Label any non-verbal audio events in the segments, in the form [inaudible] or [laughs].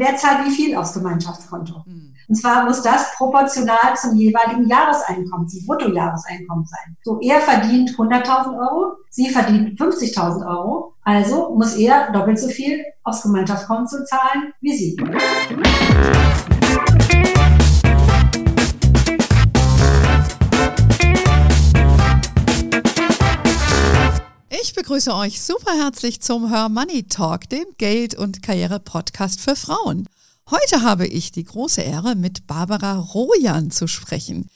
wer zahlt wie viel aufs Gemeinschaftskonto. Mhm. Und zwar muss das proportional zum jeweiligen Jahreseinkommen, zum Bruttojahreseinkommen sein. So, er verdient 100.000 Euro, sie verdient 50.000 Euro, also muss er doppelt so viel aufs Gemeinschaftskonto zahlen wie sie. Begrüße euch super herzlich zum Her Money Talk, dem Geld- und Karriere-Podcast für Frauen. Heute habe ich die große Ehre, mit Barbara Rojan zu sprechen.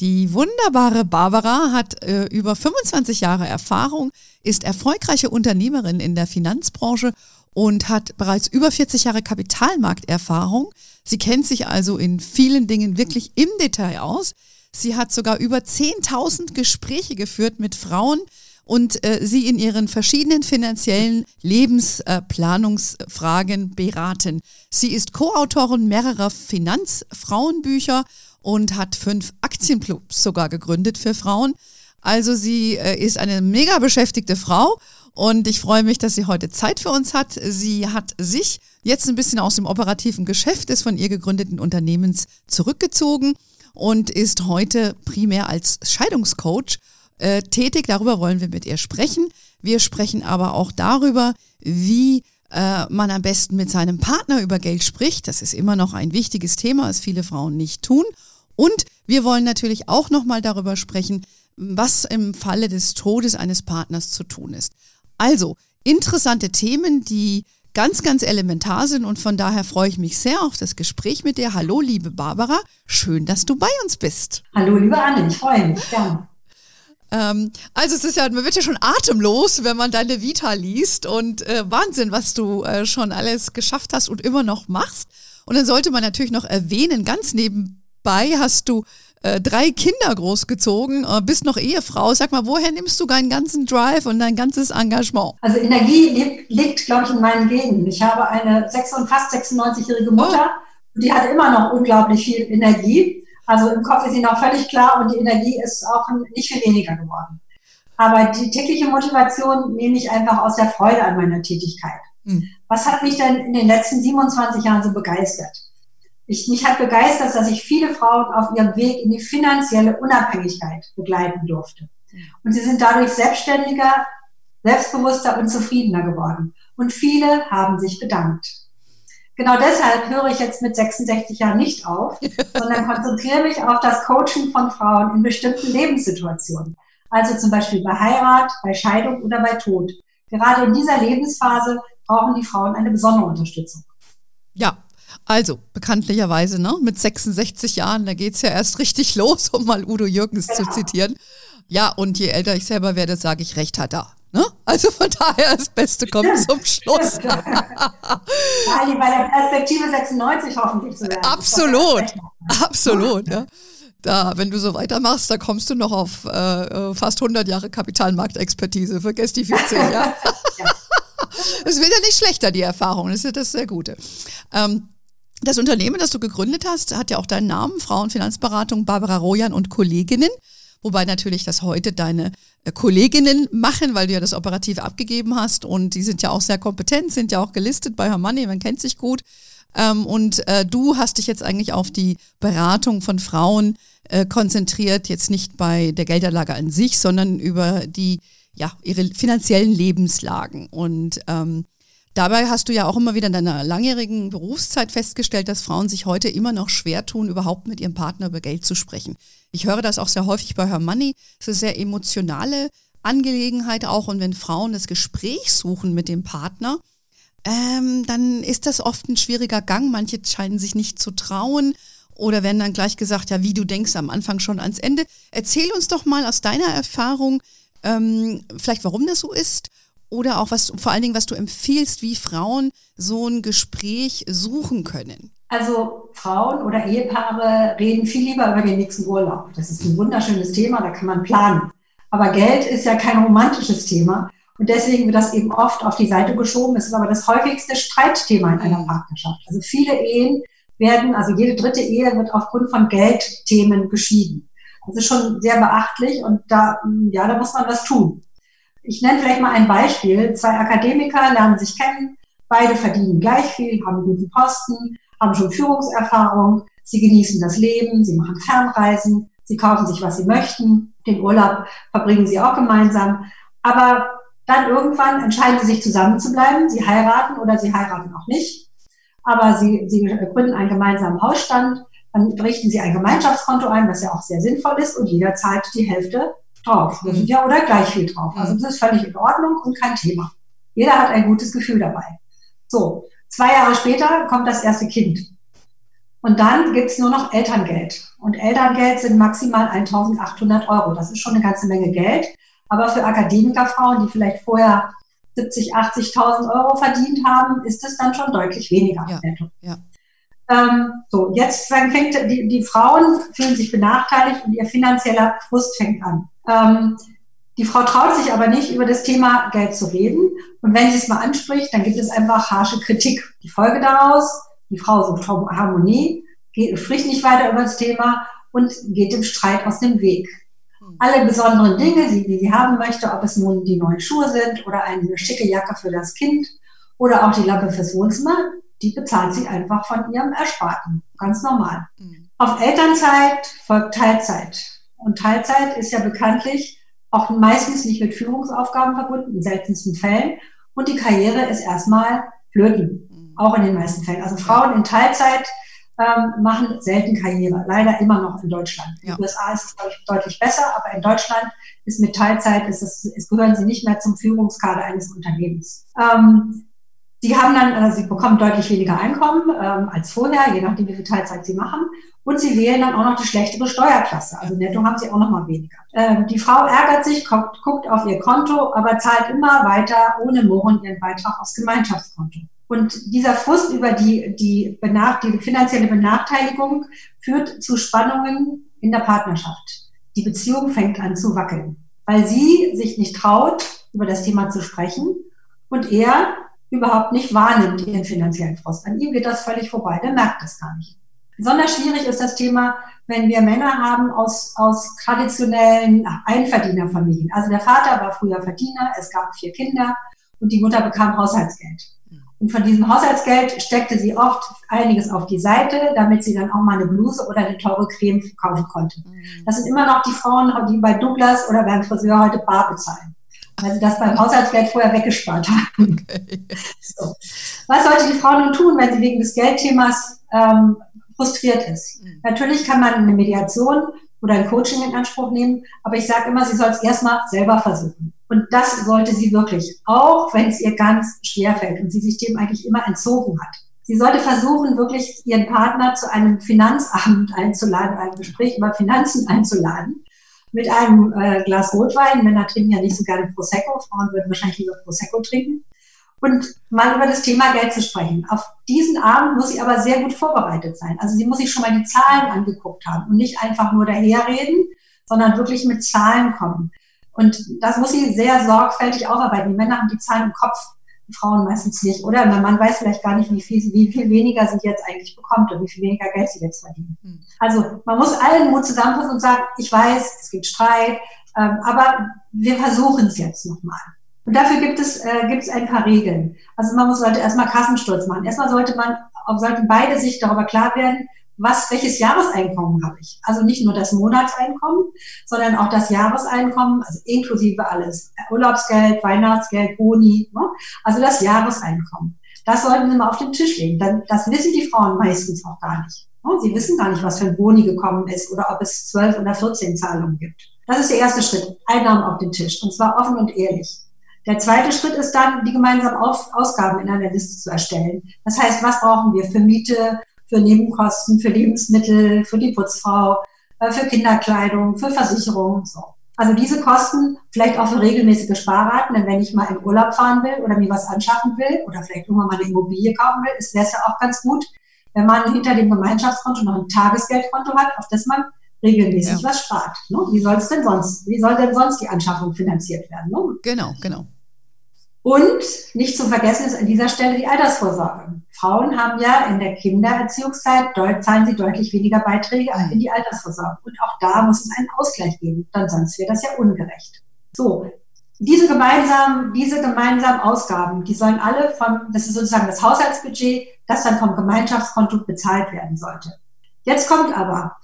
Die wunderbare Barbara hat äh, über 25 Jahre Erfahrung, ist erfolgreiche Unternehmerin in der Finanzbranche und hat bereits über 40 Jahre Kapitalmarkterfahrung. Sie kennt sich also in vielen Dingen wirklich im Detail aus. Sie hat sogar über 10.000 Gespräche geführt mit Frauen, und äh, sie in ihren verschiedenen finanziellen Lebensplanungsfragen äh, beraten. Sie ist Co-Autorin mehrerer Finanzfrauenbücher und hat fünf Aktienclubs sogar gegründet für Frauen. Also sie äh, ist eine mega beschäftigte Frau und ich freue mich, dass sie heute Zeit für uns hat. Sie hat sich jetzt ein bisschen aus dem operativen Geschäft des von ihr gegründeten Unternehmens zurückgezogen und ist heute primär als Scheidungscoach äh, tätig. Darüber wollen wir mit ihr sprechen. Wir sprechen aber auch darüber, wie äh, man am besten mit seinem Partner über Geld spricht. Das ist immer noch ein wichtiges Thema, was viele Frauen nicht tun. Und wir wollen natürlich auch nochmal darüber sprechen, was im Falle des Todes eines Partners zu tun ist. Also, interessante Themen, die ganz, ganz elementar sind und von daher freue ich mich sehr auf das Gespräch mit dir. Hallo, liebe Barbara, schön, dass du bei uns bist. Hallo, liebe Anne, ich freue mich. Ja. Ähm, also es ist ja, man wird ja schon atemlos, wenn man deine Vita liest und äh, Wahnsinn, was du äh, schon alles geschafft hast und immer noch machst. Und dann sollte man natürlich noch erwähnen, ganz nebenbei hast du äh, drei Kinder großgezogen, äh, bist noch Ehefrau. Sag mal, woher nimmst du deinen ganzen Drive und dein ganzes Engagement? Also Energie liegt, liegt glaube ich, in meinen Genen. Ich habe eine 6, fast 96-jährige Mutter, oh. die hat immer noch unglaublich viel Energie. Also im Kopf ist sie noch völlig klar und die Energie ist auch nicht viel weniger geworden. Aber die tägliche Motivation nehme ich einfach aus der Freude an meiner Tätigkeit. Mhm. Was hat mich denn in den letzten 27 Jahren so begeistert? Ich, mich hat begeistert, dass ich viele Frauen auf ihrem Weg in die finanzielle Unabhängigkeit begleiten durfte. Und sie sind dadurch selbstständiger, selbstbewusster und zufriedener geworden. Und viele haben sich bedankt. Genau deshalb höre ich jetzt mit 66 Jahren nicht auf, [laughs] sondern konzentriere mich auf das Coaching von Frauen in bestimmten Lebenssituationen. Also zum Beispiel bei Heirat, bei Scheidung oder bei Tod. Gerade in dieser Lebensphase brauchen die Frauen eine besondere Unterstützung. Ja, also bekanntlicherweise, ne, mit 66 Jahren, da geht's ja erst richtig [laughs] los, um mal Udo Jürgens genau. zu zitieren. Ja, und je älter ich selber werde, sage ich, recht hat er. Ne? Also von daher, das Beste kommt zum Schluss. [laughs] ja, bei der Perspektive 96 hoffentlich zu werden. Absolut, absolut. Ja. Da, wenn du so weitermachst, da kommst du noch auf äh, fast 100 Jahre Kapitalmarktexpertise. Vergiss die 14, [laughs] ja. Es wird ja nicht schlechter, die Erfahrung. Das ist ja das sehr Gute. Ähm, das Unternehmen, das du gegründet hast, hat ja auch deinen Namen, Frauenfinanzberatung Barbara Rojan und Kolleginnen. Wobei natürlich das heute deine äh, Kolleginnen machen, weil du ja das operativ abgegeben hast und die sind ja auch sehr kompetent, sind ja auch gelistet bei Her Money, man kennt sich gut. Ähm, und äh, du hast dich jetzt eigentlich auf die Beratung von Frauen äh, konzentriert, jetzt nicht bei der Geldanlage an sich, sondern über die, ja, ihre finanziellen Lebenslagen. Und ähm, Dabei hast du ja auch immer wieder in deiner langjährigen Berufszeit festgestellt, dass Frauen sich heute immer noch schwer tun, überhaupt mit ihrem Partner über Geld zu sprechen. Ich höre das auch sehr häufig bei Her Money. Es ist eine sehr emotionale Angelegenheit auch. Und wenn Frauen das Gespräch suchen mit dem Partner, ähm, dann ist das oft ein schwieriger Gang. Manche scheinen sich nicht zu trauen oder werden dann gleich gesagt, ja, wie du denkst am Anfang schon ans Ende. Erzähl uns doch mal aus deiner Erfahrung, ähm, vielleicht warum das so ist oder auch was, vor allen Dingen, was du empfiehlst, wie Frauen so ein Gespräch suchen können? Also Frauen oder Ehepaare reden viel lieber über den nächsten Urlaub. Das ist ein wunderschönes Thema, da kann man planen. Aber Geld ist ja kein romantisches Thema. Und deswegen wird das eben oft auf die Seite geschoben. Es ist aber das häufigste Streitthema in einer Partnerschaft. Also viele Ehen werden, also jede dritte Ehe wird aufgrund von Geldthemen geschieden. Das ist schon sehr beachtlich und da, ja, da muss man was tun. Ich nenne vielleicht mal ein Beispiel. Zwei Akademiker lernen sich kennen, Beide verdienen gleich viel, haben guten Posten, haben schon Führungserfahrung, sie genießen das Leben, sie machen Fernreisen, sie kaufen sich, was sie möchten, den Urlaub verbringen sie auch gemeinsam. Aber dann irgendwann entscheiden sie sich zusammen zu bleiben, sie heiraten oder sie heiraten auch nicht. Aber sie, sie gründen einen gemeinsamen Hausstand, dann richten sie ein Gemeinschaftskonto ein, was ja auch sehr sinnvoll ist, und jeder zahlt die Hälfte drauf. Mhm. Ja, oder gleich viel drauf. Also das ist völlig in Ordnung und kein Thema. Jeder hat ein gutes Gefühl dabei. So, zwei Jahre später kommt das erste Kind. Und dann gibt's nur noch Elterngeld. Und Elterngeld sind maximal 1800 Euro. Das ist schon eine ganze Menge Geld. Aber für Akademikerfrauen, die vielleicht vorher 70, 80.000 Euro verdient haben, ist es dann schon deutlich weniger. Ja, ja. Ähm, so, jetzt fängt die, die Frauen fühlen sich benachteiligt und ihr finanzieller Frust fängt an. Ähm, die Frau traut sich aber nicht, über das Thema Geld zu reden. Und wenn sie es mal anspricht, dann gibt es einfach harsche Kritik. Die Folge daraus, die Frau sucht Harmonie, geht, spricht nicht weiter über das Thema und geht dem Streit aus dem Weg. Hm. Alle besonderen Dinge, die, die sie haben möchte, ob es nun die neuen Schuhe sind oder eine schicke Jacke für das Kind oder auch die Lampe fürs Wohnzimmer, die bezahlt sie einfach von ihrem Ersparten. Ganz normal. Mhm. Auf Elternzeit folgt Teilzeit. Und Teilzeit ist ja bekanntlich auch meistens nicht mit Führungsaufgaben verbunden, in seltensten Fällen. Und die Karriere ist erstmal flöten, mhm. auch in den meisten Fällen. Also Frauen in Teilzeit ähm, machen selten Karriere, leider immer noch in Deutschland. In den USA ist es, ich, deutlich besser, aber in Deutschland ist mit Teilzeit, ist es, es gehören sie nicht mehr zum Führungskader eines Unternehmens. Ähm, Sie haben dann, also Sie bekommen deutlich weniger Einkommen ähm, als vorher, je nachdem, wie viel Teilzeit Sie machen. Und Sie wählen dann auch noch die schlechtere Steuerklasse. Also netto haben Sie auch noch mal weniger. Ähm, die Frau ärgert sich, guckt, guckt auf ihr Konto, aber zahlt immer weiter ohne Murren ihren Beitrag aufs Gemeinschaftskonto. Und dieser Frust über die, die, Benacht die finanzielle Benachteiligung führt zu Spannungen in der Partnerschaft. Die Beziehung fängt an zu wackeln, weil sie sich nicht traut, über das Thema zu sprechen und er überhaupt nicht wahrnimmt, ihren finanziellen Frust. An ihm geht das völlig vorbei, der merkt das gar nicht. Besonders schwierig ist das Thema, wenn wir Männer haben aus, aus traditionellen Einverdienerfamilien. Also der Vater war früher Verdiener, es gab vier Kinder und die Mutter bekam Haushaltsgeld. Und von diesem Haushaltsgeld steckte sie oft einiges auf die Seite, damit sie dann auch mal eine Bluse oder eine teure Creme kaufen konnte. Mhm. Das sind immer noch die Frauen, die bei Douglas oder beim Friseur heute bar bezahlen weil sie das beim Haushaltsgeld vorher weggespart haben. Okay. So. Was sollte die Frau nun tun, wenn sie wegen des Geldthemas ähm, frustriert ist? Mhm. Natürlich kann man eine Mediation oder ein Coaching in Anspruch nehmen, aber ich sage immer, sie soll es erstmal selber versuchen. Und das sollte sie wirklich, auch wenn es ihr ganz schwer fällt und sie sich dem eigentlich immer entzogen hat. Sie sollte versuchen, wirklich ihren Partner zu einem Finanzabend [laughs] einzuladen, ein Gespräch über Finanzen einzuladen mit einem äh, Glas Rotwein. Männer trinken ja nicht so gerne Prosecco, Frauen würden wahrscheinlich lieber Prosecco trinken. Und mal über das Thema Geld zu sprechen. Auf diesen Abend muss sie aber sehr gut vorbereitet sein. Also sie muss sich schon mal die Zahlen angeguckt haben und nicht einfach nur daherreden, sondern wirklich mit Zahlen kommen. Und das muss sie sehr sorgfältig aufarbeiten. Die Männer haben die Zahlen im Kopf Frauen meistens nicht, oder? Mein Mann weiß vielleicht gar nicht, wie viel, wie viel weniger sie jetzt eigentlich bekommt und wie viel weniger Geld sie jetzt verdient. Hm. Also man muss allen Mut zusammenfassen und sagen, ich weiß, es gibt Streit, ähm, aber wir versuchen es jetzt nochmal. Und dafür gibt es, äh, gibt es ein paar Regeln. Also man muss, sollte erstmal Kassensturz machen. Erstmal sollte man, sollten beide sich darüber klar werden, was, welches Jahreseinkommen habe ich? Also nicht nur das Monatseinkommen, sondern auch das Jahreseinkommen, also inklusive alles. Urlaubsgeld, Weihnachtsgeld, Boni, ne? also das Jahreseinkommen. Das sollten Sie mal auf den Tisch legen. Das wissen die Frauen meistens auch gar nicht. Ne? Sie wissen gar nicht, was für ein Boni gekommen ist oder ob es zwölf oder 14 Zahlungen gibt. Das ist der erste Schritt. Einnahmen auf den Tisch. Und zwar offen und ehrlich. Der zweite Schritt ist dann, die gemeinsamen Ausgaben in einer Liste zu erstellen. Das heißt, was brauchen wir für Miete, für Nebenkosten, für Lebensmittel, für die Putzfrau, äh, für Kinderkleidung, für Versicherung, so. Also diese Kosten, vielleicht auch für regelmäßige Sparraten, denn wenn ich mal in Urlaub fahren will oder mir was anschaffen will oder vielleicht irgendwann mal eine Immobilie kaufen will, ist das ja auch ganz gut, wenn man hinter dem Gemeinschaftskonto noch ein Tagesgeldkonto hat, auf das man regelmäßig ja. was spart. Ne? Wie soll es denn sonst, wie soll denn sonst die Anschaffung finanziert werden? Ne? Genau, genau. Und nicht zu vergessen ist an dieser Stelle die Altersvorsorge. Frauen haben ja in der Kindererziehungszeit, zahlen sie deutlich weniger Beiträge mhm. in die Altersvorsorge. Und auch da muss es einen Ausgleich geben, dann sonst wäre das ja ungerecht. So, diese gemeinsamen, diese gemeinsamen Ausgaben, die sollen alle vom, das ist sozusagen das Haushaltsbudget, das dann vom Gemeinschaftskonto bezahlt werden sollte. Jetzt kommt aber,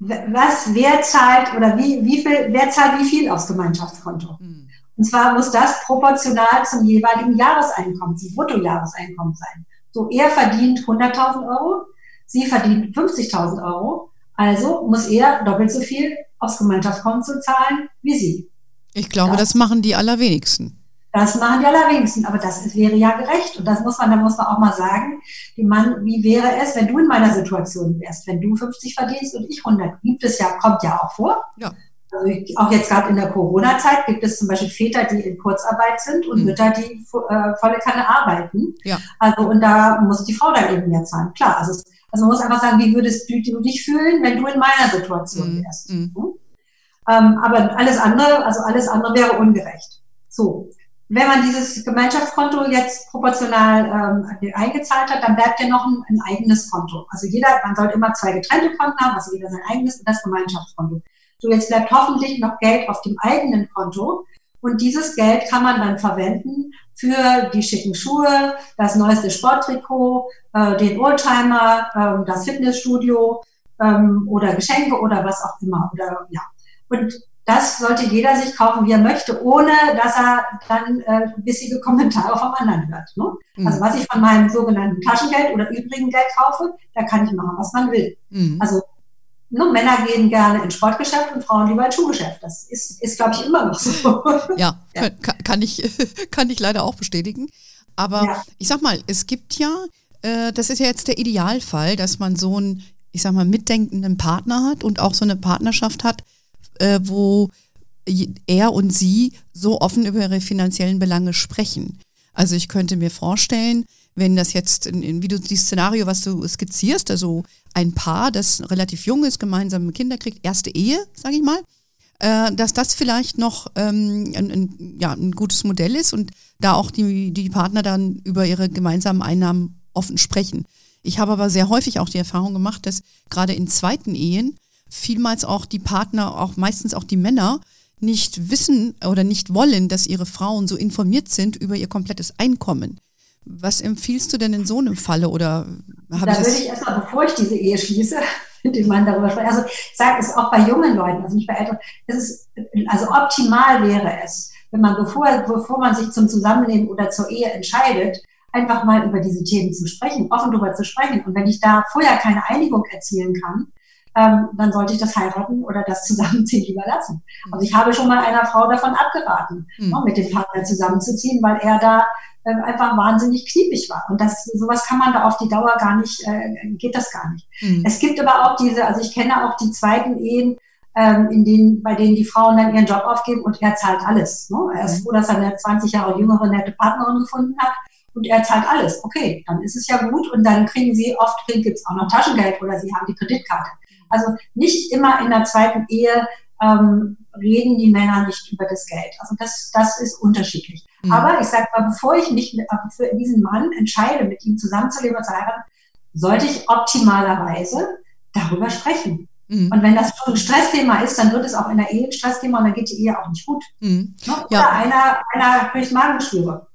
was, wer zahlt oder wie, wie viel, wer zahlt wie viel aufs Gemeinschaftskonto? Mhm. Und zwar muss das proportional zum jeweiligen Jahreseinkommen, zum Bruttojahreseinkommen sein. So, er verdient 100.000 Euro, sie verdient 50.000 Euro, also muss er doppelt so viel aufs Gemeinschaftskonto zahlen wie sie. Ich glaube, das, das machen die allerwenigsten. Das machen die allerwenigsten, aber das wäre ja gerecht. Und das muss man, da muss man auch mal sagen, Mann, wie wäre es, wenn du in meiner Situation wärst, wenn du 50 verdienst und ich 100? Gibt es ja, kommt ja auch vor. Ja. Also auch jetzt gerade in der Corona-Zeit gibt es zum Beispiel Väter, die in Kurzarbeit sind und mhm. Mütter, die äh, volle Kanne arbeiten. Ja. Also und da muss die Frau dann eben mehr zahlen. Klar, also, also man muss einfach sagen, wie würdest du, du dich fühlen, wenn du in meiner Situation mhm. wärst? Mhm. Hm? Ähm, aber alles andere, also alles andere wäre ungerecht. So. Wenn man dieses Gemeinschaftskonto jetzt proportional ähm, eingezahlt hat, dann bleibt ja noch ein, ein, eigenes Konto. Also jeder, man sollte immer zwei getrennte Konten haben, also jeder sein eigenes und das Gemeinschaftskonto. So, jetzt bleibt hoffentlich noch Geld auf dem eigenen Konto. Und dieses Geld kann man dann verwenden für die schicken Schuhe, das neueste Sporttrikot, äh, den Oldtimer, äh, das Fitnessstudio ähm, oder Geschenke oder was auch immer. Oder ja, und das sollte jeder sich kaufen, wie er möchte, ohne dass er dann äh, bissige Kommentare vom anderen hört. Ne? Mhm. Also was ich von meinem sogenannten Taschengeld oder übrigen Geld kaufe, da kann ich machen, was man will. Mhm. Also nur ne, Männer gehen gerne ins Sportgeschäft und Frauen lieber ins Schuhgeschäft. Das ist, ist glaube ich, immer noch so. [laughs] Ja, ja. Kann, kann, ich, [laughs] kann ich leider auch bestätigen. Aber ja. ich sag mal, es gibt ja, äh, das ist ja jetzt der Idealfall, dass man so einen, ich sag mal, mitdenkenden Partner hat und auch so eine Partnerschaft hat, äh, wo er und sie so offen über ihre finanziellen Belange sprechen. Also ich könnte mir vorstellen, wenn das jetzt, in, in, wie du die Szenario, was du skizzierst, also ein Paar, das relativ jung ist, gemeinsam Kinder kriegt, erste Ehe, sage ich mal, äh, dass das vielleicht noch ähm, ein, ein, ja, ein gutes Modell ist und da auch die, die Partner dann über ihre gemeinsamen Einnahmen offen sprechen. Ich habe aber sehr häufig auch die Erfahrung gemacht, dass gerade in zweiten Ehen vielmals auch die Partner, auch meistens auch die Männer, nicht wissen oder nicht wollen, dass ihre Frauen so informiert sind über ihr komplettes Einkommen. Was empfiehlst du denn in so einem Falle oder habe Da würde ich erstmal, bevor ich diese Ehe schließe, [laughs] mit dem Mann darüber sprechen. Also ich sage es auch bei jungen Leuten, also nicht bei älteren. Es ist, also optimal wäre es, wenn man bevor, bevor man sich zum Zusammenleben oder zur Ehe entscheidet, einfach mal über diese Themen zu sprechen, offen darüber zu sprechen. Und wenn ich da vorher keine Einigung erzielen kann, ähm, dann sollte ich das heiraten oder das Zusammenziehen [laughs] lieber lassen. Also ich habe schon mal einer Frau davon abgeraten, mhm. ne, mit dem Partner zusammenzuziehen, weil er da einfach wahnsinnig kniepig war. Und das, sowas kann man da auf die Dauer gar nicht, äh, geht das gar nicht. Mhm. Es gibt aber auch diese, also ich kenne auch die zweiten Ehen, ähm, in denen, bei denen die Frauen dann ihren Job aufgeben und er zahlt alles. Ne? Er ist mhm. froh, dass er eine 20 Jahre jüngere nette Partnerin gefunden hat und er zahlt alles. Okay, dann ist es ja gut und dann kriegen sie oft, gibt es auch noch Taschengeld oder sie haben die Kreditkarte. Also nicht immer in der zweiten Ehe ähm, reden die Männer nicht über das Geld. Also das, das ist unterschiedlich. Mhm. Aber ich sage mal, bevor ich mich mit, für diesen Mann entscheide, mit ihm zusammenzuleben und zu heiraten, sollte ich optimalerweise darüber sprechen. Mhm. Und wenn das schon ein Stressthema ist, dann wird es auch in der Ehe ein Stressthema und dann geht die Ehe auch nicht gut. Mhm. Ne? Oder ja. einer, einer kriegt Magenschwüre.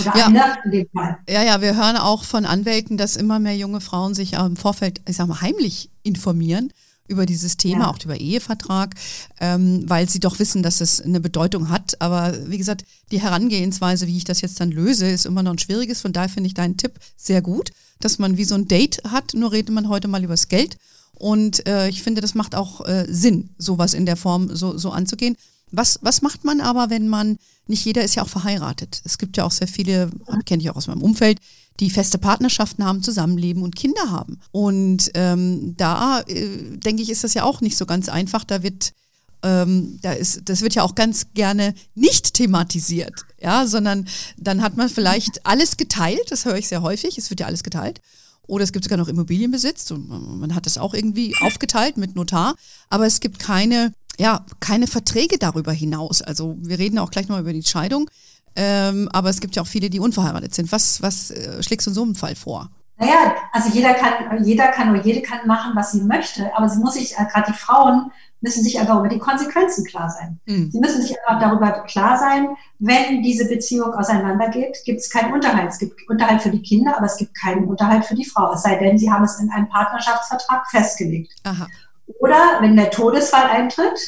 Oder ja. eine in dem Fall. Ja, ja, wir hören auch von Anwälten, dass immer mehr junge Frauen sich im Vorfeld, ich sag mal, heimlich informieren über dieses Thema, ja. auch über Ehevertrag, ähm, weil sie doch wissen, dass es eine Bedeutung hat. Aber wie gesagt, die Herangehensweise, wie ich das jetzt dann löse, ist immer noch ein schwieriges. Von daher finde ich deinen Tipp sehr gut, dass man wie so ein Date hat, nur redet man heute mal übers Geld. Und äh, ich finde, das macht auch äh, Sinn, sowas in der Form so, so anzugehen. Was, was macht man aber, wenn man, nicht jeder ist ja auch verheiratet. Es gibt ja auch sehr viele, kenne ich auch aus meinem Umfeld, die feste Partnerschaften haben, zusammenleben und Kinder haben. Und ähm, da äh, denke ich, ist das ja auch nicht so ganz einfach. Da wird ähm, da ist, das wird ja auch ganz gerne nicht thematisiert, ja, sondern dann hat man vielleicht alles geteilt, das höre ich sehr häufig, es wird ja alles geteilt. Oder es gibt sogar noch Immobilienbesitz und man hat das auch irgendwie aufgeteilt mit Notar, aber es gibt keine, ja, keine Verträge darüber hinaus. Also wir reden auch gleich noch über die Scheidung. Ähm, aber es gibt ja auch viele, die unverheiratet sind. Was, was äh, schlägst du in so einem Fall vor? Naja, also jeder kann, jeder kann oder jede kann machen, was sie möchte, aber sie muss sich, äh, gerade die Frauen müssen sich einfach über die Konsequenzen klar sein. Mhm. Sie müssen sich einfach darüber klar sein, wenn diese Beziehung auseinandergeht, gibt es keinen Unterhalt. Es gibt Unterhalt für die Kinder, aber es gibt keinen Unterhalt für die Frau. Es sei denn, sie haben es in einem Partnerschaftsvertrag festgelegt. Aha. Oder wenn der Todesfall eintritt,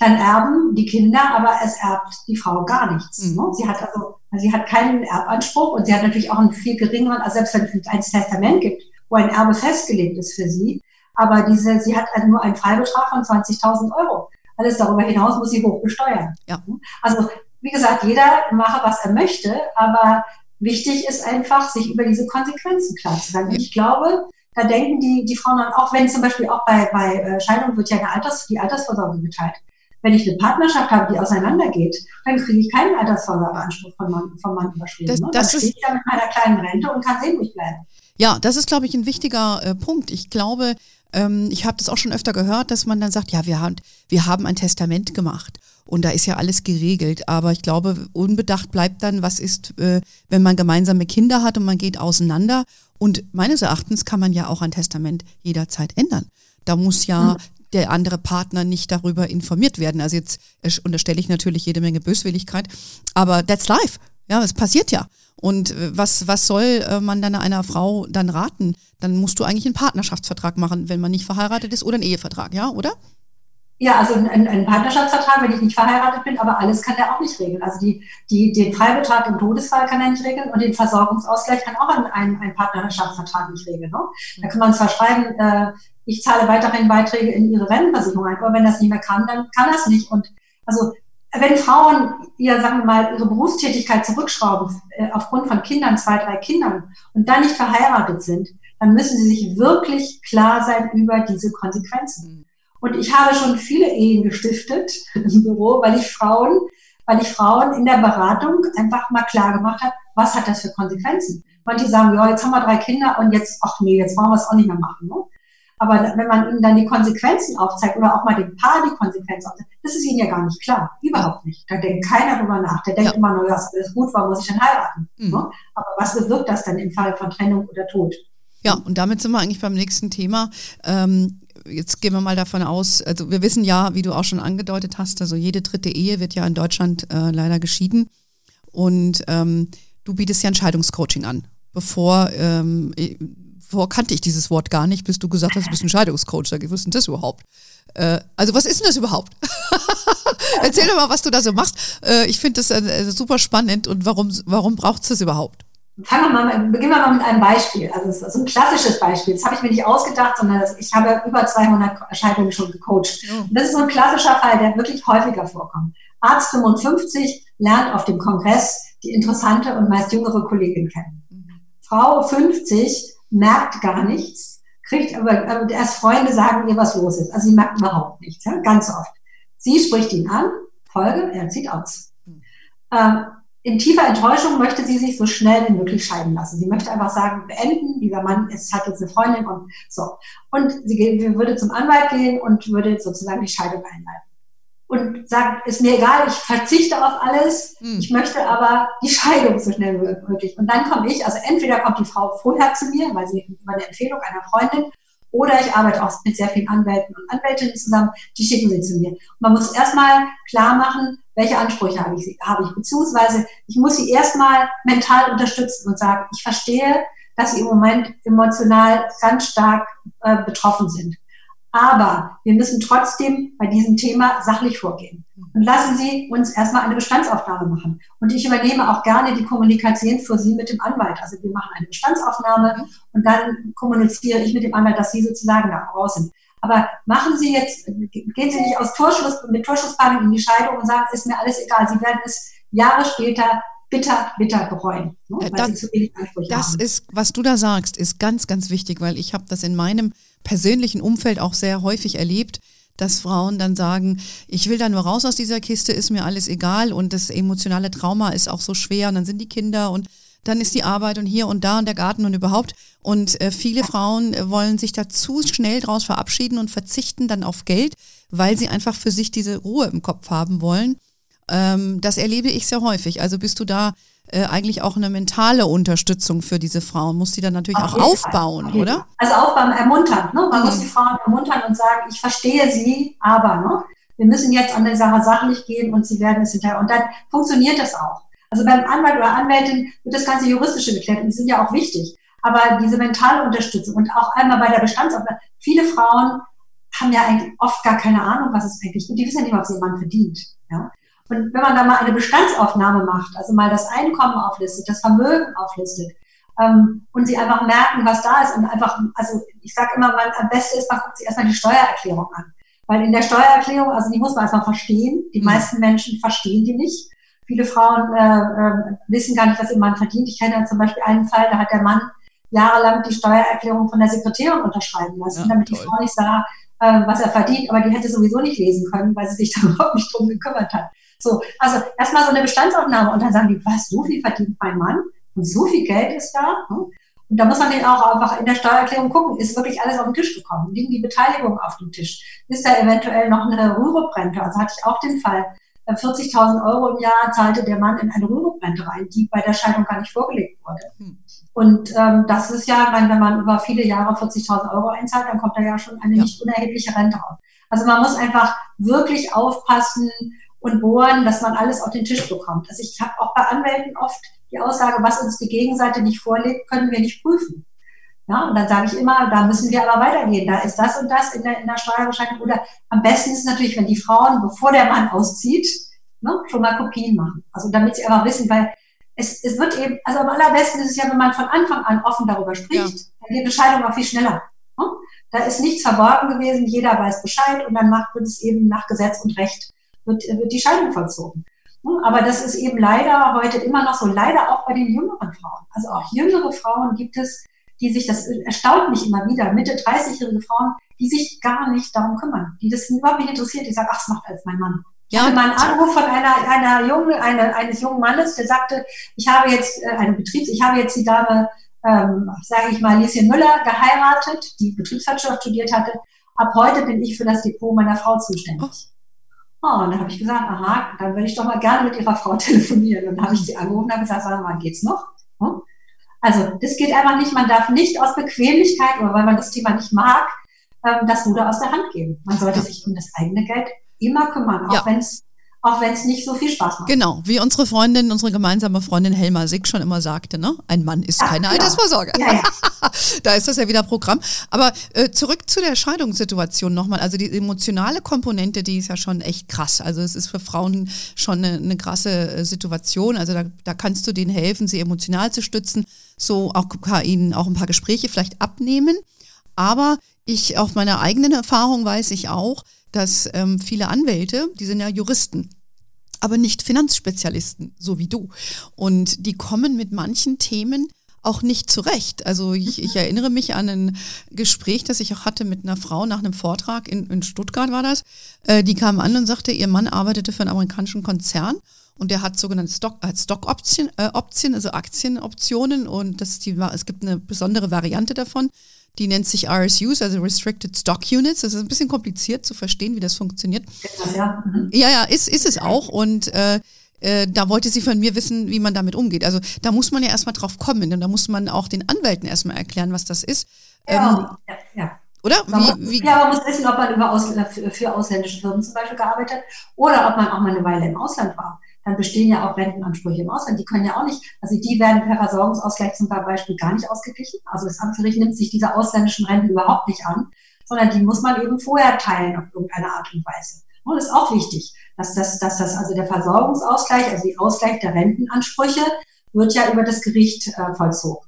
dann erben die Kinder, aber es erbt die Frau gar nichts. Mhm. Ne? Sie hat also, sie hat keinen Erbanspruch und sie hat natürlich auch einen viel geringeren, also selbst wenn es ein Testament gibt, wo ein Erbe festgelegt ist für sie, aber diese, sie hat also nur einen Freibetrag von 20.000 Euro. Alles darüber hinaus muss sie hoch besteuern. Ja. Also, wie gesagt, jeder mache, was er möchte, aber wichtig ist einfach, sich über diese Konsequenzen klar zu sein. Ja. Ich glaube, da denken die, die Frauen dann auch, wenn zum Beispiel auch bei, bei äh, Scheidung wird ja eine Alters, die Altersvorsorge geteilt. Wenn ich eine Partnerschaft habe, die auseinandergeht, dann kriege ich keinen Altersvorsorgeanspruch vom Mann, vom Mann überschrieben. Das, ne? das dann stehe ich ja mit meiner kleinen Rente und kann sehen, wo ich bleibe. Ja, das ist, glaube ich, ein wichtiger äh, Punkt. Ich glaube, ähm, ich habe das auch schon öfter gehört, dass man dann sagt, ja, wir haben, wir haben ein Testament gemacht und da ist ja alles geregelt. Aber ich glaube, unbedacht bleibt dann, was ist, äh, wenn man gemeinsame Kinder hat und man geht auseinander. Und meines Erachtens kann man ja auch ein Testament jederzeit ändern. Da muss ja der andere Partner nicht darüber informiert werden. Also jetzt unterstelle ich natürlich jede Menge Böswilligkeit, aber that's life. Ja, es passiert ja. Und äh, was, was soll äh, man dann einer Frau dann raten? Dann musst du eigentlich einen Partnerschaftsvertrag machen, wenn man nicht verheiratet ist oder einen Ehevertrag, ja, oder? Ja, also ein, ein Partnerschaftsvertrag, wenn ich nicht verheiratet bin, aber alles kann der auch nicht regeln. Also die, die, den Freibetrag im Todesfall kann er nicht regeln und den Versorgungsausgleich kann auch ein, ein, ein Partnerschaftsvertrag nicht regeln. Ne? Da kann man zwar schreiben, äh, ich zahle weiterhin Beiträge in ihre Rentenversicherung ein, aber wenn das nicht mehr kann, dann kann das nicht. Und also wenn Frauen ihr, sagen wir mal, ihre Berufstätigkeit zurückschrauben äh, aufgrund von Kindern, zwei, drei Kindern und dann nicht verheiratet sind, dann müssen sie sich wirklich klar sein über diese Konsequenzen. Und ich habe schon viele Ehen gestiftet [laughs] im Büro, weil ich Frauen, weil ich Frauen in der Beratung einfach mal klar gemacht habe, was hat das für Konsequenzen? Manche sagen, ja, jetzt haben wir drei Kinder und jetzt, ach nee, jetzt wollen wir es auch nicht mehr machen. Ne? Aber wenn man ihnen dann die Konsequenzen aufzeigt oder auch mal dem Paar die Konsequenzen aufzeigt, das ist ihnen ja gar nicht klar. Überhaupt nicht. Da denkt keiner drüber nach. Der denkt ja. immer nur, ja, ist alles gut, warum muss ich denn heiraten? Mhm. Ne? Aber was bewirkt das denn im Fall von Trennung oder Tod? Ja, und damit sind wir eigentlich beim nächsten Thema. Ähm, jetzt gehen wir mal davon aus, also wir wissen ja, wie du auch schon angedeutet hast, also jede dritte Ehe wird ja in Deutschland äh, leider geschieden. Und ähm, du bietest ja ein Scheidungscoaching an, bevor ähm, Vorher kannte ich dieses Wort gar nicht, bis du gesagt hast, du bist ein Scheidungscoach. Was ist denn das überhaupt? Äh, also was ist denn das überhaupt? [laughs] Erzähl doch mal, was du da so machst. Äh, ich finde das äh, super spannend und warum, warum braucht es das überhaupt? Fangen wir mal, beginnen wir mal mit einem Beispiel. Also es ist ein klassisches Beispiel. Das habe ich mir nicht ausgedacht, sondern ich habe über 200 Scheidungen schon gecoacht. Oh. Und das ist so ein klassischer Fall, der wirklich häufiger vorkommt. Arzt 55 lernt auf dem Kongress die interessante und meist jüngere Kollegin kennen. Mhm. Frau 50 merkt gar nichts, kriegt aber, aber erst Freunde sagen ihr, was los ist. Also sie merkt überhaupt nichts, ja, ganz oft. Sie spricht ihn an, Folge, er zieht aus. Ähm, in tiefer Enttäuschung möchte sie sich so schnell wie möglich scheiden lassen. Sie möchte einfach sagen, beenden, dieser Mann ist, hat jetzt eine Freundin und so. Und sie würde zum Anwalt gehen und würde sozusagen die Scheidung einleiten und sagt, ist mir egal, ich verzichte auf alles, mhm. ich möchte aber die Scheidung so schnell wie möglich. Und dann komme ich, also entweder kommt die Frau vorher zu mir, weil sie über eine Empfehlung einer Freundin, oder ich arbeite auch mit sehr vielen Anwälten und Anwältinnen zusammen, die schicken sie zu mir. Und man muss erstmal klar machen, welche Ansprüche habe ich, habe ich, beziehungsweise ich muss sie erstmal mental unterstützen und sagen, ich verstehe, dass sie im Moment emotional ganz stark äh, betroffen sind. Aber wir müssen trotzdem bei diesem Thema sachlich vorgehen. Und lassen Sie uns erstmal eine Bestandsaufnahme machen. Und ich übernehme auch gerne die Kommunikation für Sie mit dem Anwalt. Also wir machen eine Bestandsaufnahme und dann kommuniziere ich mit dem Anwalt, dass Sie sozusagen da raus sind. Aber machen Sie jetzt, gehen Sie nicht aus Torschluss, mit Torschlusspanik in die Scheidung und sagen, ist mir alles egal. Sie werden es Jahre später bitter, bitter bereuen. Ne? das, das ist, was du da sagst, ist ganz, ganz wichtig, weil ich habe das in meinem persönlichen Umfeld auch sehr häufig erlebt, dass Frauen dann sagen, ich will da nur raus aus dieser Kiste, ist mir alles egal und das emotionale Trauma ist auch so schwer und dann sind die Kinder und dann ist die Arbeit und hier und da und der Garten und überhaupt. Und äh, viele Frauen äh, wollen sich da zu schnell draus verabschieden und verzichten dann auf Geld, weil sie einfach für sich diese Ruhe im Kopf haben wollen. Ähm, das erlebe ich sehr häufig. Also bist du da äh, eigentlich auch eine mentale Unterstützung für diese Frauen, muss die dann natürlich Auf auch aufbauen, Fall. oder? Also aufbauen, ermuntern. Ne? Man mhm. muss die Frauen ermuntern und sagen, ich verstehe sie, aber ne? wir müssen jetzt an der Sache sachlich gehen und sie werden es hinterher. Und dann funktioniert das auch. Also beim Anwalt oder Anwältin wird das ganze Juristische geklärt und die sind ja auch wichtig. Aber diese mentale Unterstützung und auch einmal bei der Bestandsaufnahme. Viele Frauen haben ja eigentlich oft gar keine Ahnung, was es eigentlich gibt. Die wissen ja nicht, was Mann verdient. Ja? Und wenn man da mal eine Bestandsaufnahme macht, also mal das Einkommen auflistet, das Vermögen auflistet, ähm, und sie einfach merken, was da ist und einfach, also ich sage immer, man, am besten ist, man guckt sich erstmal die Steuererklärung an. Weil in der Steuererklärung, also die muss man erstmal verstehen. Die mhm. meisten Menschen verstehen die nicht. Viele Frauen äh, äh, wissen gar nicht, was ihr Mann verdient. Ich kenne zum Beispiel einen Fall, da hat der Mann jahrelang die Steuererklärung von der Sekretärin unterschreiben lassen, ja, damit toll. die Frau nicht sah, äh, was er verdient. Aber die hätte sowieso nicht lesen können, weil sie sich [laughs] da überhaupt nicht drum gekümmert hat. So, also erstmal so eine Bestandsaufnahme und dann sagen die, was, so viel verdient mein Mann und so viel Geld ist da. Und da muss man den auch einfach in der Steuererklärung gucken, ist wirklich alles auf den Tisch gekommen? Liegen die Beteiligungen auf dem Tisch? Ist da eventuell noch eine Rürup-Rente? Also hatte ich auch den Fall, 40.000 äh, Euro im Jahr zahlte der Mann in eine Rürup-Rente rein, die bei der Scheidung gar nicht vorgelegt wurde. Hm. Und ähm, das ist ja, wenn man über viele Jahre 40.000 Euro einzahlt, dann kommt da ja schon eine ja. nicht unerhebliche Rente raus. Also man muss einfach wirklich aufpassen, und bohren, dass man alles auf den Tisch bekommt. Also ich habe auch bei Anwälten oft die Aussage, was uns die Gegenseite nicht vorlegt, können wir nicht prüfen. Ja, und dann sage ich immer, da müssen wir aber weitergehen. Da ist das und das in der, in der Steuerbescheinigung. Oder am besten ist es natürlich, wenn die Frauen, bevor der Mann auszieht, ne, schon mal Kopien machen. Also damit sie einfach wissen, weil es, es wird eben, also am allerbesten ist es ja, wenn man von Anfang an offen darüber spricht, ja. dann geht die Bescheidung auch viel schneller. Ne? Da ist nichts verborgen gewesen, jeder weiß Bescheid und dann macht wird es eben nach Gesetz und Recht wird, wird die Scheidung vollzogen. Aber das ist eben leider heute immer noch so, leider auch bei den jüngeren Frauen. Also auch jüngere Frauen gibt es, die sich, das erstaunt mich immer wieder, Mitte 30-jährige Frauen, die sich gar nicht darum kümmern, die das überhaupt nicht interessiert, die sagen, ach, das macht als mein Mann. Ich ja. hatte mal einen Anruf von einer, einer jungen, eine, eines jungen Mannes, der sagte, ich habe jetzt, äh, eine Betriebs, ich habe jetzt die Dame, ähm, sage ich mal, Lieschen Müller geheiratet, die Betriebswirtschaft studiert hatte. Ab heute bin ich für das Depot meiner Frau zuständig. Oh. Und dann habe ich gesagt, aha, dann würde ich doch mal gerne mit Ihrer Frau [laughs] telefonieren. Und dann habe ich sie angerufen und habe gesagt, sag mal, geht's noch? Hm? Also das geht einfach nicht. Man darf nicht aus Bequemlichkeit oder weil man das Thema nicht mag, ähm, das Ruder aus der Hand geben. Man sollte sich um das eigene Geld immer kümmern, auch ja. wenn es auch wenn es nicht so viel Spaß macht. Genau, wie unsere Freundin, unsere gemeinsame Freundin Helma Sick schon immer sagte, ne? Ein Mann ist ja, keine genau. Altersvorsorge. Ja, ja. [laughs] da ist das ja wieder Programm. Aber äh, zurück zu der Scheidungssituation nochmal. Also die emotionale Komponente, die ist ja schon echt krass. Also es ist für Frauen schon eine, eine krasse äh, Situation. Also da, da kannst du denen helfen, sie emotional zu stützen, so auch ihnen auch ein paar Gespräche vielleicht abnehmen. Aber ich, auf meiner eigenen Erfahrung weiß ich auch, dass ähm, viele Anwälte, die sind ja Juristen, aber nicht Finanzspezialisten, so wie du. Und die kommen mit manchen Themen auch nicht zurecht. Also ich, ich erinnere mich an ein Gespräch, das ich auch hatte mit einer Frau nach einem Vortrag in, in Stuttgart war das. Äh, die kam an und sagte, ihr Mann arbeitete für einen amerikanischen Konzern und der hat sogenannte Stock, äh, Stock-Option, äh, Option, also Aktienoptionen und das ist die, es gibt eine besondere Variante davon. Die nennt sich RSUs, also Restricted Stock Units. Das ist ein bisschen kompliziert zu verstehen, wie das funktioniert. Ja, mhm. ja, ja, ist, ist es auch. Und äh, äh, da wollte sie von mir wissen, wie man damit umgeht. Also da muss man ja erstmal drauf kommen und da muss man auch den Anwälten erstmal erklären, was das ist. Ja, ähm, ja, ja. Oder? Wie, wie? Ja, man muss wissen, ob man über Aus, für, für ausländische Firmen zum Beispiel gearbeitet hat oder ob man auch mal eine Weile im Ausland war dann bestehen ja auch Rentenansprüche im Ausland. Die können ja auch nicht, also die werden per Versorgungsausgleich zum Beispiel gar nicht ausgeglichen. Also das Amtsgericht nimmt sich diese ausländischen Renten überhaupt nicht an, sondern die muss man eben vorher teilen auf irgendeine Art und Weise. Und das ist auch wichtig, dass das, dass das also der Versorgungsausgleich, also die Ausgleich der Rentenansprüche, wird ja über das Gericht äh, vollzogen.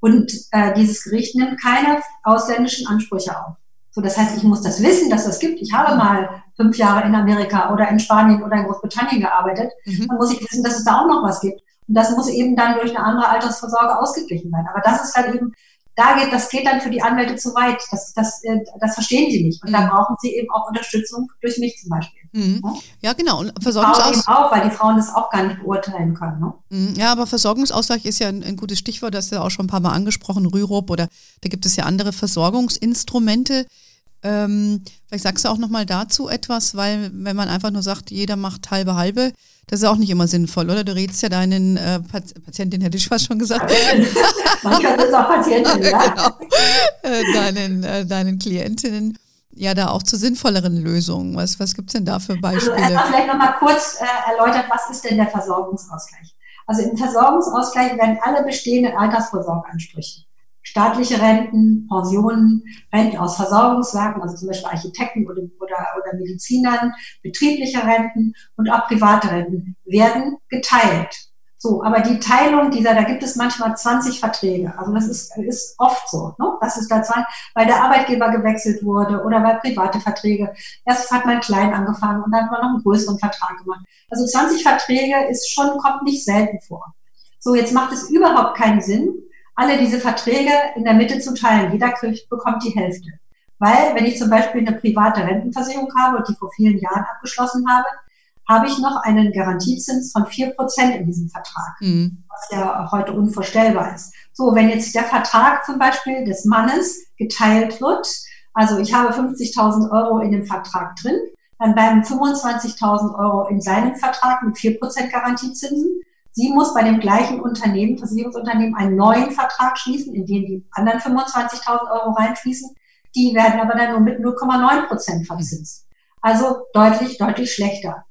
Und äh, dieses Gericht nimmt keine ausländischen Ansprüche auf. So, das heißt, ich muss das wissen, dass das gibt. Ich habe mal fünf Jahre in Amerika oder in Spanien oder in Großbritannien gearbeitet. Mhm. Dann muss ich wissen, dass es da auch noch was gibt. Und das muss eben dann durch eine andere Altersvorsorge ausgeglichen werden. Aber das ist halt eben, da geht, das geht dann für die Anwälte zu weit. Das, das, äh, das verstehen sie nicht. Und mhm. da brauchen sie eben auch Unterstützung durch mich zum Beispiel. Mhm. Ja, genau. Und Versorgungsausgleich. auch, weil die Frauen das auch gar nicht beurteilen können. Ne? Mhm. Ja, aber Versorgungsausgleich ist ja ein, ein gutes Stichwort. Das ist ja auch schon ein paar Mal angesprochen, Rürup oder da gibt es ja andere Versorgungsinstrumente Ähm, vielleicht sagst du auch nochmal dazu etwas, weil wenn man einfach nur sagt, jeder macht halbe halbe, das ist auch nicht immer sinnvoll, oder? Du redest ja deinen äh, Patientin, hätte ich fast schon gesagt. [laughs] Manchmal ist auch Patientin, ja. [laughs] genau. äh, deinen, äh, deinen Klientinnen ja da auch zu sinnvolleren Lösungen. Was, was gibt es denn da für also Beispiele? Also erstmal vielleicht nochmal kurz äh, erläutert, was ist denn der Versorgungsausgleich? Also im Versorgungsausgleich werden alle bestehenden Altersvorsorgeansprüche staatliche Renten, Pensionen, Renten aus Versorgungswerken, also zum Beispiel Architekten oder, oder, oder Medizinern, betriebliche Renten und auch private Renten werden geteilt. So, aber die Teilung dieser, da gibt es manchmal 20 Verträge. Also das ist, ist oft so, ne? Das ist da 20, weil der Arbeitgeber gewechselt wurde oder weil private Verträge. Erst hat man klein angefangen und dann hat man noch einen größeren Vertrag gemacht. Also 20 Verträge ist schon, kommt nicht selten vor. So, jetzt macht es überhaupt keinen Sinn, alle diese Verträge in der Mitte zu teilen. Jeder kriegt, bekommt die Hälfte. Weil, wenn ich zum Beispiel eine private Rentenversicherung habe und die vor vielen Jahren abgeschlossen habe, habe ich noch einen Garantiezins von vier Prozent in diesem Vertrag, mhm. was ja heute unvorstellbar ist. So, wenn jetzt der Vertrag zum Beispiel des Mannes geteilt wird, also ich habe 50.000 Euro in dem Vertrag drin, dann bleiben 25.000 Euro in seinem Vertrag mit vier Prozent Garantiezinsen Sie muss bei dem gleichen Unternehmen, Versicherungsunternehmen, einen neuen Vertrag schließen, in den die anderen 25.000 Euro reinfließen. Die werden aber dann nur mit 0,9 Prozent verzinst. Also deutlich, deutlich schlechter.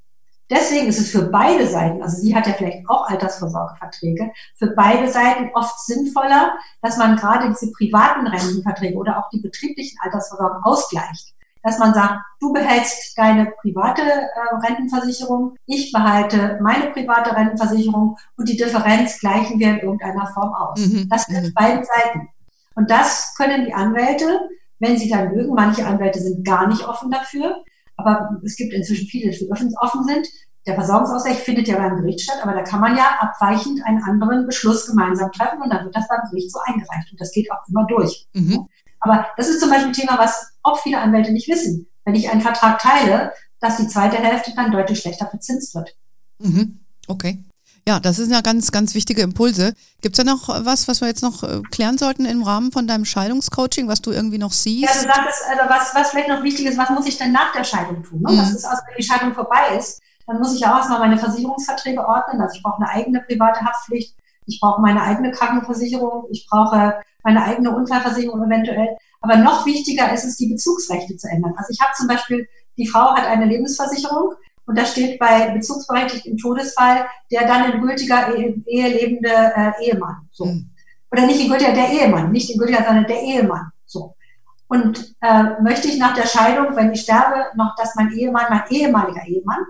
Deswegen ist es für beide Seiten, also sie hat ja vielleicht auch Altersvorsorgeverträge, für beide Seiten oft sinnvoller, dass man gerade diese privaten Rentenverträge oder auch die betrieblichen Altersvorsorgen ausgleicht dass man sagt, du behältst deine private äh, Rentenversicherung, ich behalte meine private Rentenversicherung und die Differenz gleichen wir in irgendeiner Form aus. Mhm. Das sind mhm. beiden Seiten. Und das können die Anwälte, wenn sie dann mögen, manche Anwälte sind gar nicht offen dafür, aber es gibt inzwischen viele, die offen sind. Der Versorgungsausgleich findet ja beim Gericht statt, aber da kann man ja abweichend einen anderen Beschluss gemeinsam treffen und dann wird das beim Gericht so eingereicht. Und das geht auch immer durch. Mhm. Aber das ist zum Beispiel ein Thema, was auch viele Anwälte nicht wissen. Wenn ich einen Vertrag teile, dass die zweite Hälfte dann deutlich schlechter verzinst wird. Mhm. Okay. Ja, das sind ja ganz, ganz wichtige Impulse. Gibt es da noch was, was wir jetzt noch äh, klären sollten im Rahmen von deinem Scheidungscoaching, was du irgendwie noch siehst? Ja, du sagtest, also was, was vielleicht noch wichtig ist, was muss ich denn nach der Scheidung tun? Ne? Mhm. Das ist also, wenn die Scheidung vorbei ist, dann muss ich ja auch erstmal meine Versicherungsverträge ordnen. Also ich brauche eine eigene private Haftpflicht, ich brauche meine eigene Krankenversicherung, ich brauche meine eigene Unfallversicherung eventuell. Aber noch wichtiger ist es, die Bezugsrechte zu ändern. Also ich habe zum Beispiel, die Frau hat eine Lebensversicherung und da steht bei bezugsberechtigt im Todesfall der dann in gültiger Ehe, lebende äh, Ehemann. So. Mhm. Oder nicht in gültiger, der Ehemann, nicht in gültiger, sondern der Ehemann. So. Und äh, möchte ich nach der Scheidung, wenn ich sterbe, noch, dass mein Ehemann, mein ehemaliger Ehemann,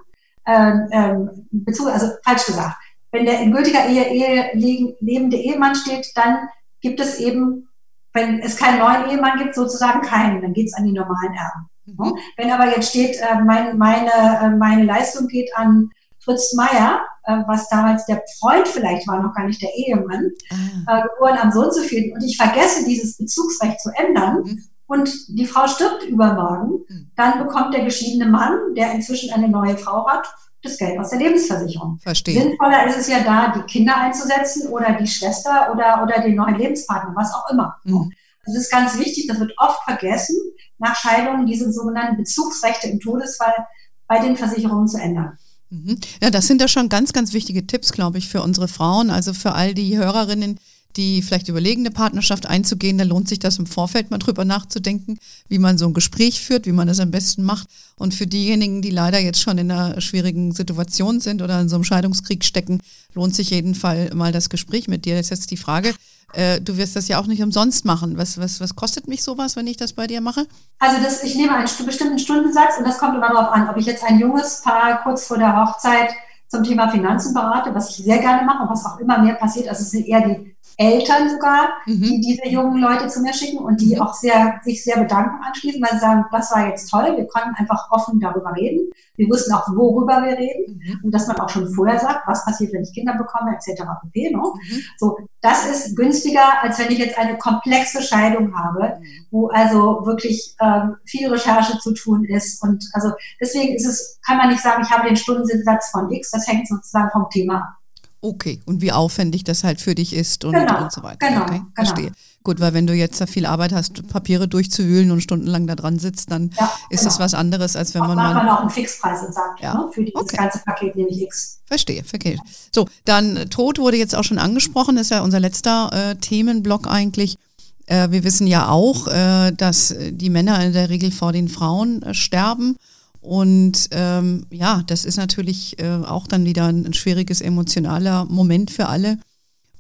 ähm, ähm, Bezug, also falsch gesagt, wenn der in gültiger Ehe, Ehe lebende Ehemann steht, dann gibt es eben, wenn es keinen neuen Ehemann gibt, sozusagen keinen, dann geht es an die normalen Erben. Mhm. Wenn aber jetzt steht, äh, mein, meine, äh, meine Leistung geht an Fritz Meier, äh, was damals der Freund vielleicht war, noch gar nicht der Ehemann, ah. geboren am Sohn zu finden, und ich vergesse, dieses Bezugsrecht zu ändern, mhm. und die Frau stirbt übermorgen, mhm. dann bekommt der geschiedene Mann, der inzwischen eine neue Frau hat, das Geld aus der Lebensversicherung. Verstehe. Sinnvoller ist es ja da, die Kinder einzusetzen oder die Schwester oder, oder den neuen Lebenspartner, was auch immer. Mhm. Das ist ganz wichtig, das wird oft vergessen, nach Scheidungen diese sogenannten Bezugsrechte im Todesfall bei den Versicherungen zu ändern. Mhm. Ja, das sind ja schon ganz, ganz wichtige Tipps, glaube ich, für unsere Frauen, also für all die Hörerinnen, die vielleicht überlegen, eine Partnerschaft einzugehen, da lohnt sich das im Vorfeld mal drüber nachzudenken, wie man so ein Gespräch führt, wie man das am besten macht. Und für diejenigen, die leider jetzt schon in einer schwierigen Situation sind oder in so einem Scheidungskrieg stecken, lohnt sich jeden Fall mal das Gespräch mit dir. Das ist jetzt die Frage, äh, du wirst das ja auch nicht umsonst machen. Was, was, was kostet mich sowas, wenn ich das bei dir mache? Also das, ich nehme einen bestimmten Stundensatz und das kommt immer darauf an, ob ich jetzt ein junges Paar kurz vor der Hochzeit zum Thema Finanzen berate, was ich sehr gerne mache und was auch immer mehr passiert. Also es sind eher die Eltern sogar, mhm. die diese jungen Leute zu mir schicken und die mhm. auch sehr, sich sehr bedanken anschließen, weil sie sagen, das war jetzt toll, wir konnten einfach offen darüber reden. Wir wussten auch, worüber wir reden mhm. und dass man auch schon vorher sagt, was passiert, wenn ich Kinder bekomme, etc. pp. No? So, das ist günstiger, als wenn ich jetzt eine komplexe Scheidung habe, mhm. wo also wirklich ähm, viel Recherche zu tun ist und also deswegen ist es, kann man nicht sagen, ich habe den Stundensatz von X, das hängt sozusagen vom Thema ab. Okay, und wie aufwendig das halt für dich ist und, genau, und so weiter. Genau, okay, genau. Verstehe. Gut, weil wenn du jetzt da viel Arbeit hast, Papiere durchzuwühlen und stundenlang da dran sitzt, dann ja, ist genau. das was anderes, als wenn man. Macht man auch einen Fixpreis und sagt, ja. ne, für dieses okay. ganze Paket nehme ich X. Verstehe, verstehe. So, dann Tod wurde jetzt auch schon angesprochen, ist ja unser letzter äh, Themenblock eigentlich. Äh, wir wissen ja auch, äh, dass die Männer in der Regel vor den Frauen äh, sterben. Und ähm, ja, das ist natürlich äh, auch dann wieder ein, ein schwieriges emotionaler Moment für alle.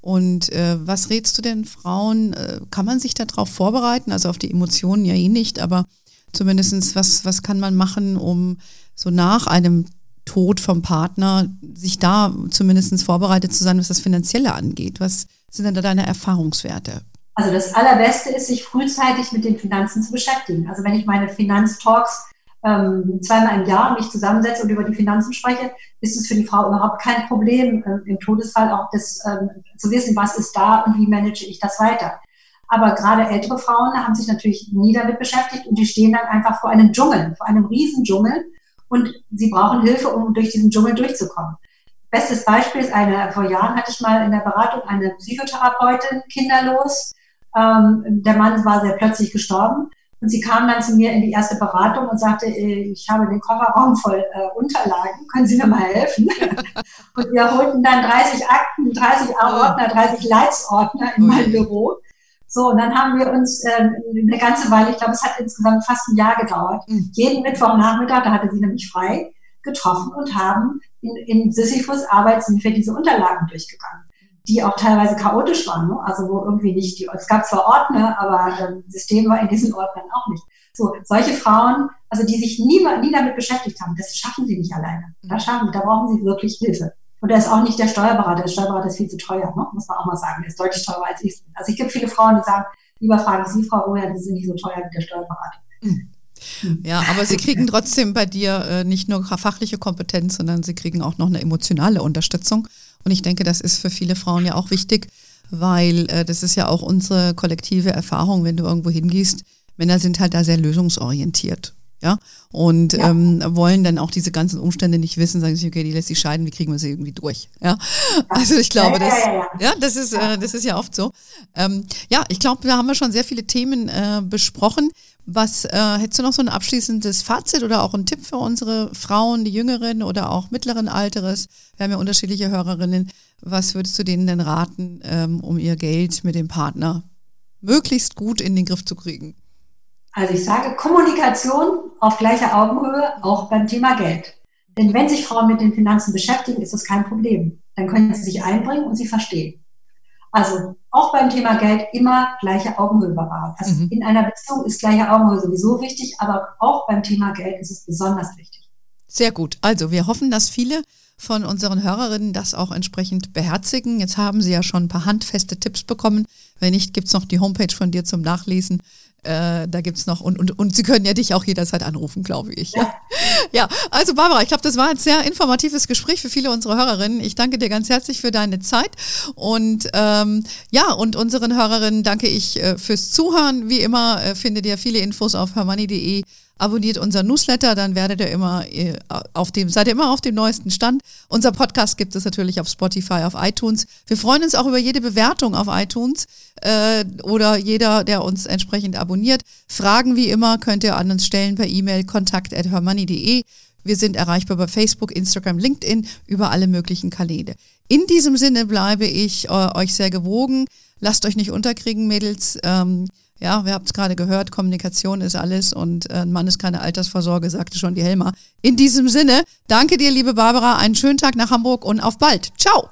Und äh, was rätst du denn Frauen? Äh, kann man sich darauf vorbereiten? Also auf die Emotionen ja eh nicht, aber zumindestens was, was kann man machen, um so nach einem Tod vom Partner sich da zumindest vorbereitet zu sein, was das Finanzielle angeht? Was sind denn da deine Erfahrungswerte? Also das Allerbeste ist, sich frühzeitig mit den Finanzen zu beschäftigen. Also wenn ich meine Finanztalks ähm, zweimal im Jahr mich zusammensetze und über die Finanzen spreche, ist es für die Frau überhaupt kein Problem, äh, im Todesfall auch das ähm, zu wissen, was ist da und wie manage ich das weiter. Aber gerade ältere Frauen haben sich natürlich nie damit beschäftigt und die stehen dann einfach vor einem Dschungel, vor einem riesen Dschungel und sie brauchen Hilfe, um durch diesen Dschungel durchzukommen. Bestes Beispiel ist eine, vor Jahren hatte ich mal in der Beratung eine Psychotherapeutin, kinderlos. Ähm, der Mann war sehr plötzlich gestorben und sie kam dann zu mir in die erste Beratung und sagte, äh, ich habe den Kofferraum voll äh, Unterlagen, können Sie mir mal helfen? [laughs] und wir holten dann 30 Akten, 30 Ordner, 30 Leitsordner in mein Büro. So, und dann haben wir uns äh, eine ganze Weile, ich glaube, es hat insgesamt fast ein Jahr gedauert, mhm. jeden Mittwochnachmittag, da hatte sie nämlich frei, getroffen und haben in, in Sisyphus Arbeit sind wir diese Unterlagen durchgegangen die auch teilweise chaotisch waren, ne? also wo irgendwie nicht die, es gab zwar Ordner, aber das System war in diesen Ordnern auch nicht. So, solche Frauen, also die sich nie, nie damit beschäftigt haben, das schaffen sie nicht alleine. Da schaffen, da brauchen sie wirklich Hilfe. Und er ist auch nicht der Steuerberater. Der Steuerberater ist viel zu teuer, ne? muss man auch mal sagen. Er ist deutlich teurer als ich. Also ich gibt viele Frauen, die sagen, lieber fragen Sie, Frau Roja, die sind nicht so teuer wie der Steuerberater. Mhm. Ja, aber sie kriegen trotzdem bei dir äh, nicht nur fachliche Kompetenz, sondern sie kriegen auch noch eine emotionale Unterstützung. Und ich denke, das ist für viele Frauen ja auch wichtig, weil äh, das ist ja auch unsere kollektive Erfahrung, wenn du irgendwo hingehst. Männer sind halt da sehr lösungsorientiert. Ja, und ja. Ähm, wollen dann auch diese ganzen Umstände nicht wissen, sagen sich, okay, die lässt sich scheiden, wie kriegen wir sie irgendwie durch? Ja, also ich glaube, das, ja, das ist, äh, das ist ja oft so. Ähm, ja, ich glaube, da haben wir schon sehr viele Themen äh, besprochen. Was äh, hättest du noch so ein abschließendes Fazit oder auch einen Tipp für unsere Frauen, die jüngeren oder auch mittleren Alteres? Wir haben ja unterschiedliche Hörerinnen. Was würdest du denen denn raten, ähm, um ihr Geld mit dem Partner möglichst gut in den Griff zu kriegen? Also ich sage Kommunikation auf gleicher Augenhöhe, auch beim Thema Geld. Denn wenn sich Frauen mit den Finanzen beschäftigen, ist das kein Problem. Dann können sie sich einbringen und sie verstehen. Also auch beim Thema Geld immer gleiche Augenhöhe bewahren. Also mhm. in einer Beziehung ist gleiche Augenhöhe sowieso wichtig, aber auch beim Thema Geld ist es besonders wichtig. Sehr gut. Also wir hoffen, dass viele von unseren Hörerinnen das auch entsprechend beherzigen. Jetzt haben sie ja schon ein paar handfeste Tipps bekommen. Wenn nicht, gibt es noch die Homepage von dir zum Nachlesen. Äh, da gibt's noch und, und, und sie können ja dich auch jederzeit anrufen, glaube ich. Ja. [laughs] ja, also Barbara, ich glaube, das war ein sehr informatives Gespräch für viele unserer Hörerinnen. Ich danke dir ganz herzlich für deine Zeit und ähm, ja, und unseren Hörerinnen danke ich äh, fürs Zuhören. Wie immer äh, findet ihr viele Infos auf hermoney.de abonniert unser Newsletter, dann werdet ihr immer äh, auf dem, seid ihr immer auf dem neuesten Stand. Unser Podcast gibt es natürlich auf Spotify, auf iTunes. Wir freuen uns auch über jede Bewertung auf iTunes äh, oder jeder, der uns entsprechend abonniert. Fragen wie immer könnt ihr an uns stellen per E-Mail kontakt@hermoney.de. Wir sind erreichbar bei Facebook, Instagram, LinkedIn, über alle möglichen Kanäle. In diesem Sinne bleibe ich äh, euch sehr gewogen. Lasst euch nicht unterkriegen, Mädels. Ähm, ja, wir haben es gerade gehört, Kommunikation ist alles und äh, ein Mann ist keine Altersvorsorge, sagte schon die Helma. In diesem Sinne, danke dir, liebe Barbara, einen schönen Tag nach Hamburg und auf bald. Ciao!